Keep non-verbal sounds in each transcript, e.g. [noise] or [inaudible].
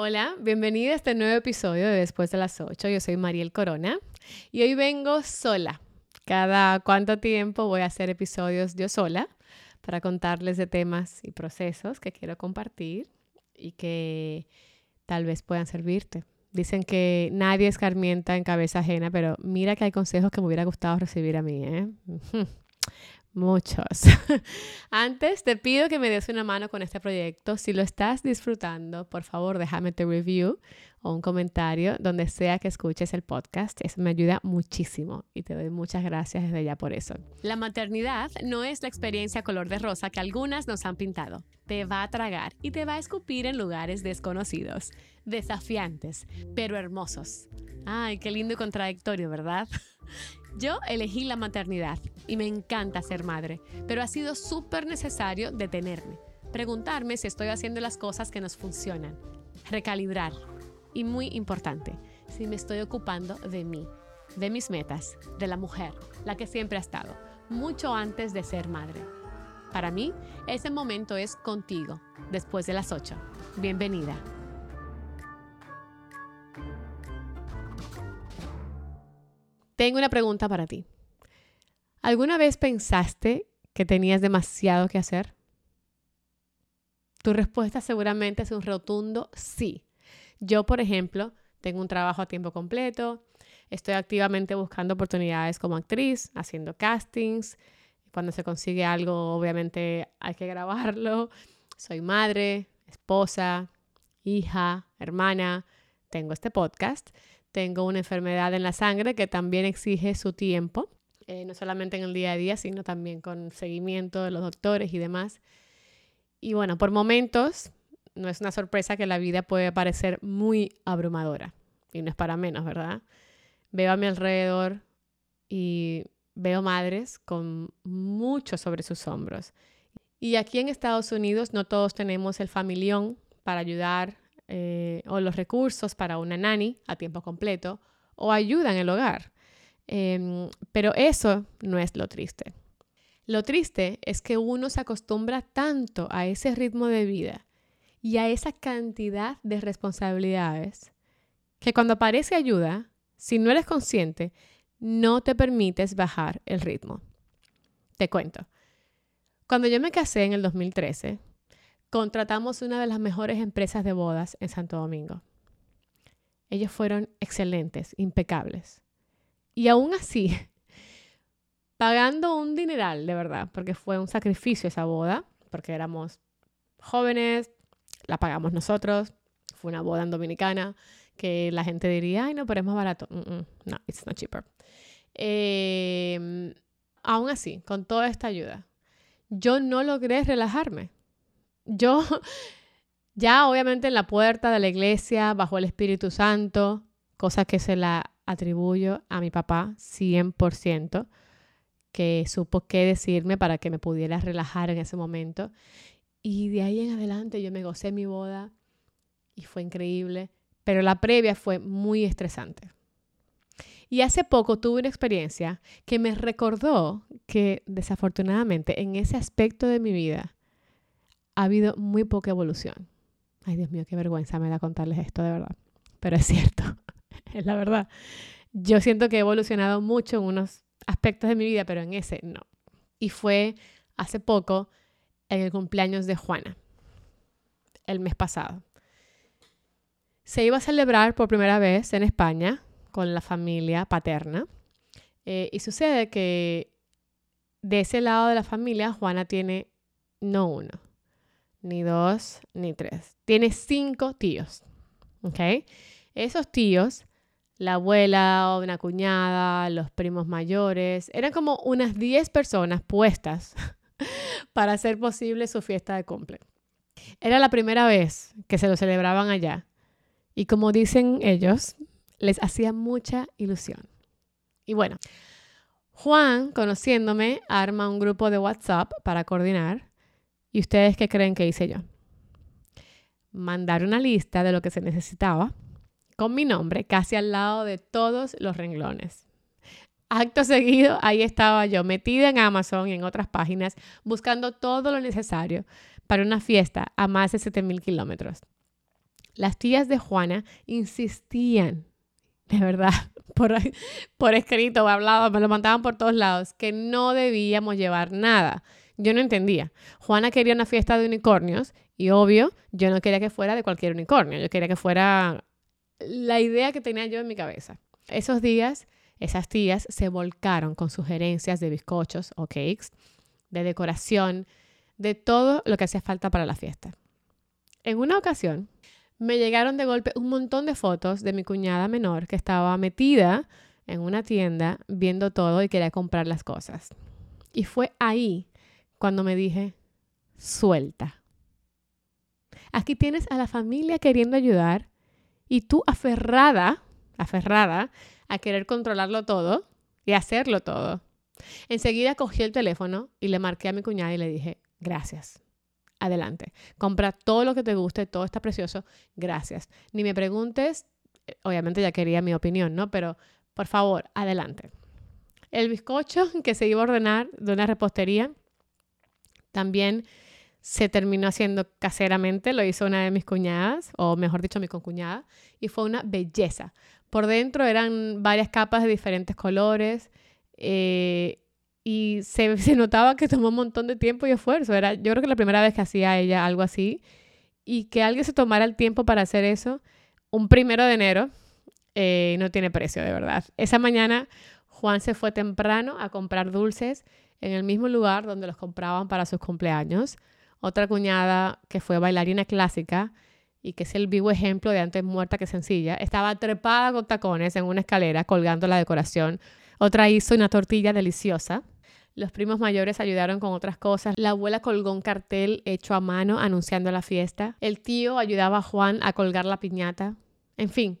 Hola, bienvenida a este nuevo episodio de Después de las 8. Yo soy Mariel Corona y hoy vengo sola. Cada cuánto tiempo voy a hacer episodios yo sola para contarles de temas y procesos que quiero compartir y que tal vez puedan servirte. Dicen que nadie escarmienta en cabeza ajena, pero mira que hay consejos que me hubiera gustado recibir a mí. ¿eh? [laughs] Muchos. [laughs] Antes te pido que me des una mano con este proyecto. Si lo estás disfrutando, por favor déjame tu review o un comentario donde sea que escuches el podcast. Eso me ayuda muchísimo y te doy muchas gracias desde ya por eso. La maternidad no es la experiencia color de rosa que algunas nos han pintado. Te va a tragar y te va a escupir en lugares desconocidos, desafiantes, pero hermosos. Ay, qué lindo y contradictorio, ¿verdad? [laughs] Yo elegí la maternidad y me encanta ser madre, pero ha sido súper necesario detenerme, preguntarme si estoy haciendo las cosas que nos funcionan, recalibrar y muy importante, si me estoy ocupando de mí, de mis metas, de la mujer, la que siempre ha estado, mucho antes de ser madre. Para mí, ese momento es contigo, después de las 8. Bienvenida. Tengo una pregunta para ti. ¿Alguna vez pensaste que tenías demasiado que hacer? Tu respuesta seguramente es un rotundo sí. Yo, por ejemplo, tengo un trabajo a tiempo completo, estoy activamente buscando oportunidades como actriz, haciendo castings. Cuando se consigue algo, obviamente hay que grabarlo. Soy madre, esposa, hija, hermana, tengo este podcast tengo una enfermedad en la sangre que también exige su tiempo, eh, no solamente en el día a día, sino también con seguimiento de los doctores y demás. Y bueno, por momentos no es una sorpresa que la vida puede parecer muy abrumadora, y no es para menos, ¿verdad? Veo a mi alrededor y veo madres con mucho sobre sus hombros. Y aquí en Estados Unidos no todos tenemos el familión para ayudar eh, o los recursos para una nani a tiempo completo o ayuda en el hogar. Em, pero eso no es lo triste. Lo triste es que uno se acostumbra tanto a ese ritmo de vida y a esa cantidad de responsabilidades que cuando aparece ayuda, si no eres consciente, no te permites bajar el ritmo. Te cuento. Cuando yo me casé en el 2013, contratamos una de las mejores empresas de bodas en Santo Domingo. Ellos fueron excelentes, impecables. Y aún así, [laughs] pagando un dineral, de verdad, porque fue un sacrificio esa boda, porque éramos jóvenes, la pagamos nosotros, fue una boda en Dominicana, que la gente diría, ay, no, pero es más barato. no, it's not cheaper. Em, aún así, con toda esta ayuda, yo no logré relajarme yo [laughs] ya obviamente en la puerta de la iglesia, bajo el Espíritu Santo, cosa que se la atribuyo a mi papá 100%, que supo qué decirme para que me pudiera relajar en ese momento. Y de ahí en adelante yo me gocé mi boda y fue increíble, pero la previa fue muy estresante. Y hace poco tuve una experiencia que me recordó que desafortunadamente en ese aspecto de mi vida ha habido muy poca evolución. Ay, Dios mío, qué vergüenza me da contarles esto de verdad. Pero es cierto, [laughs] es la verdad. Yo siento que he evolucionado mucho en unos aspectos de mi vida, pero en ese no. Y fue hace poco, en el cumpleaños de Juana, el mes pasado. Se iba a celebrar por primera vez en España con la familia paterna. Eh, y sucede que de ese lado de la familia, Juana tiene no uno, ni dos, ni tres. Tiene cinco tíos. ¿Ok? Esos tíos, la abuela o una cuñada, los primos mayores, eran como unas 10 personas puestas [laughs] para hacer posible su fiesta de cumple. Era la primera vez que se lo celebraban allá. Y como dicen ellos, les hacía mucha ilusión. Y bueno, Juan, conociéndome, arma un grupo de WhatsApp para coordinar ¿Y ustedes qué creen que hice yo? Mandar una lista de lo que se necesitaba con mi nombre casi al lado de todos los renglones. Acto seguido, ahí estaba yo metida en Amazon y en otras páginas buscando todo lo necesario para una fiesta a más de 7.000 kilómetros. Las tías de Juana insistían, de verdad, [laughs] por, por escrito, hablado, me lo mandaban por todos lados, que no debíamos llevar nada. Yo no entendía. Juana quería una fiesta de unicornios y obvio, yo no quería que fuera de cualquier unicornio, yo quería que fuera la idea que tenía yo en mi cabeza. Esos días, esas tías se volcaron con sugerencias de bizcochos o cakes, de decoración, de todo lo que hacía falta para la fiesta. En una ocasión, me llegaron de golpe un montón de fotos de mi cuñada menor que estaba metida en una tienda viendo todo y quería comprar las cosas. Y fue ahí cuando me dije, suelta. Aquí tienes a la familia queriendo ayudar y tú aferrada, aferrada a querer controlarlo todo y hacerlo todo. Enseguida cogí el teléfono y le marqué a mi cuñada y le dije, gracias. Adelante. Compra todo lo que te guste, todo está precioso. Gracias. Ni me preguntes, eh, obviamente ya quería mi opinión, ¿no? Pero por favor, adelante. El bizcocho [laughs] que se iba a ordenar de una repostería también se terminó haciendo caseramente, lo hizo una de mis cuñadas, o mejor dicho, mi concuñada, y fue una belleza. Por dentro eran varias capas de diferentes colores eh, y se, [laughs] se, notaba que tomó un montón de tiempo y esfuerzo. Era, yo creo que la primera vez que hacía ella algo así y que alguien se tomara el tiempo para hacer eso, un primero de enero, eh, no tiene precio, de verdad. Esa mañana Juan se fue temprano a comprar dulces en el mismo lugar donde los compraban para sus cumpleaños. Otra cuñada que fue bailarina clásica y que es el vivo ejemplo de antes muerta que sencilla, estaba trepada con tacones en una escalera colgando la decoración. Otra hizo una tortilla deliciosa. Los primos mayores ayudaron con otras cosas. La abuela colgó un cartel hecho a mano anunciando la fiesta. El tío ayudaba a Juan a colgar la piñata. En fin,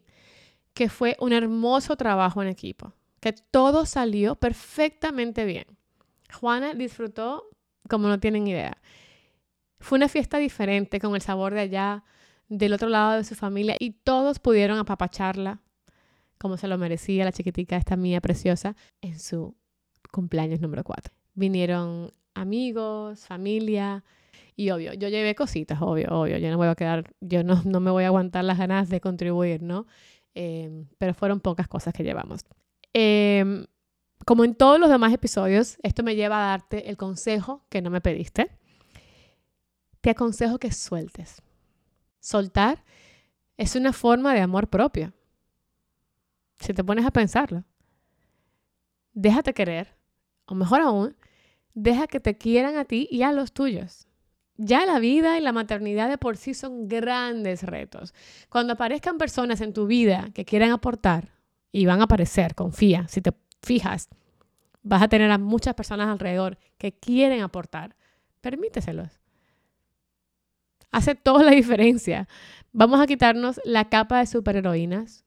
que fue un hermoso trabajo en equipo, que todo salió perfectamente bien. Juana disfrutó como no tienen idea. Fue una fiesta diferente, con el sabor de allá, del otro lado de su familia, y todos pudieron apapacharla como se lo merecía la chiquitica esta mía preciosa en su cumpleaños número 4. Vinieron amigos, familia y obvio, yo llevé cositas, obvio, obvio, yo no voy a quedar, yo no, no me voy a aguantar las ganas de contribuir, ¿no? Em, pero fueron pocas cosas que llevamos. Em, como en todos los demás episodios, esto me lleva a darte el consejo que no me pediste te aconsejo que sueltes. Soltar es una forma de amor propio. Si te pones a pensarlo. Déjate querer, o mejor aún, deja que te quieran a ti y a los tuyos. Ya la vida y la maternidad de por sí son grandes retos. Cuando aparezcan personas en tu vida que quieran aportar, y van a aparecer, confía, si te fijas, vas a tener a muchas personas alrededor que quieren aportar, permíteselos hace toda la diferencia. Vamos a quitarnos la capa de superheroínas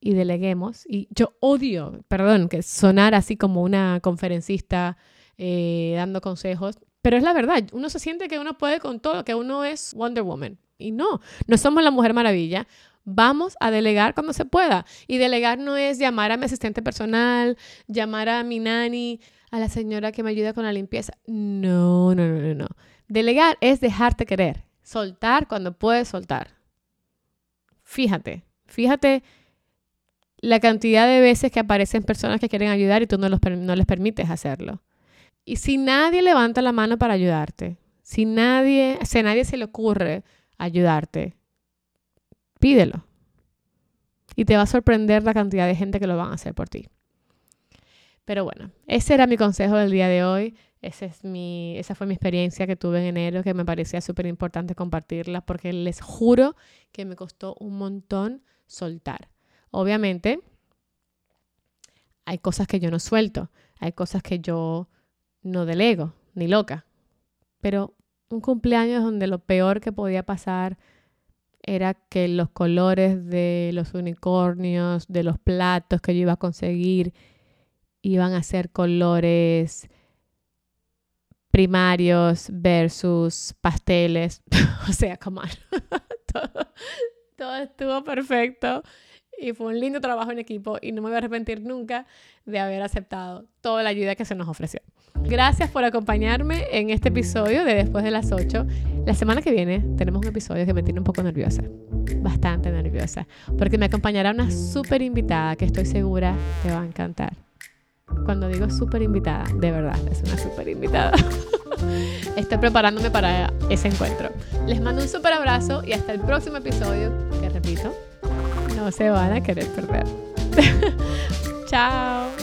y deleguemos. Y yo odio, perdón, que sonar así como una conferencista eh, dando consejos, pero es la verdad. Uno se siente que uno puede con todo, que uno es Wonder Woman. Y no, no somos la Mujer Maravilla. Vamos a delegar cuando se pueda. Y delegar no es llamar a mi asistente personal, llamar a mi nani, a la señora que me ayuda con la limpieza. No, no, no, no, no. Delegar es dejarte querer, Soltar cuando puedes soltar. Fíjate, fíjate la cantidad de veces que aparecen personas que quieren ayudar y tú no, no les permites hacerlo. Y si nadie levanta la mano para ayudarte, si nadie, si a nadie se le ocurre ayudarte, pídelo. Y te va a sorprender la cantidad de gente que lo van a hacer por ti. Pero bueno, ese era mi consejo del día de hoy. Esa, es mi, esa fue mi experiencia que tuve en enero, que me parecía súper importante compartirla porque les juro que me costó un montón soltar. Obviamente, hay cosas que yo no suelto, hay cosas que yo no delego, ni loca. Pero un cumpleaños donde lo peor que podía pasar era que los colores de los unicornios, de los platos que yo iba a conseguir, iban a ser colores primarios versus pasteles. [laughs] o sea, como [laughs] todo, todo estuvo perfecto y fue un lindo trabajo en equipo y no me voy a arrepentir nunca de haber aceptado toda la ayuda que se nos ofreció. Gracias por acompañarme en este episodio de Después de las 8. La semana que viene tenemos un episodio que me tiene un poco nerviosa, bastante nerviosa, porque me acompañará una súper invitada que estoy segura te va a encantar. Cuando digo súper invitada, de verdad, es una súper invitada. [laughs] Estoy preparándome para ese encuentro. Les mando un súper abrazo y hasta el próximo episodio, que repito, no se van a querer perder. [laughs] Chao.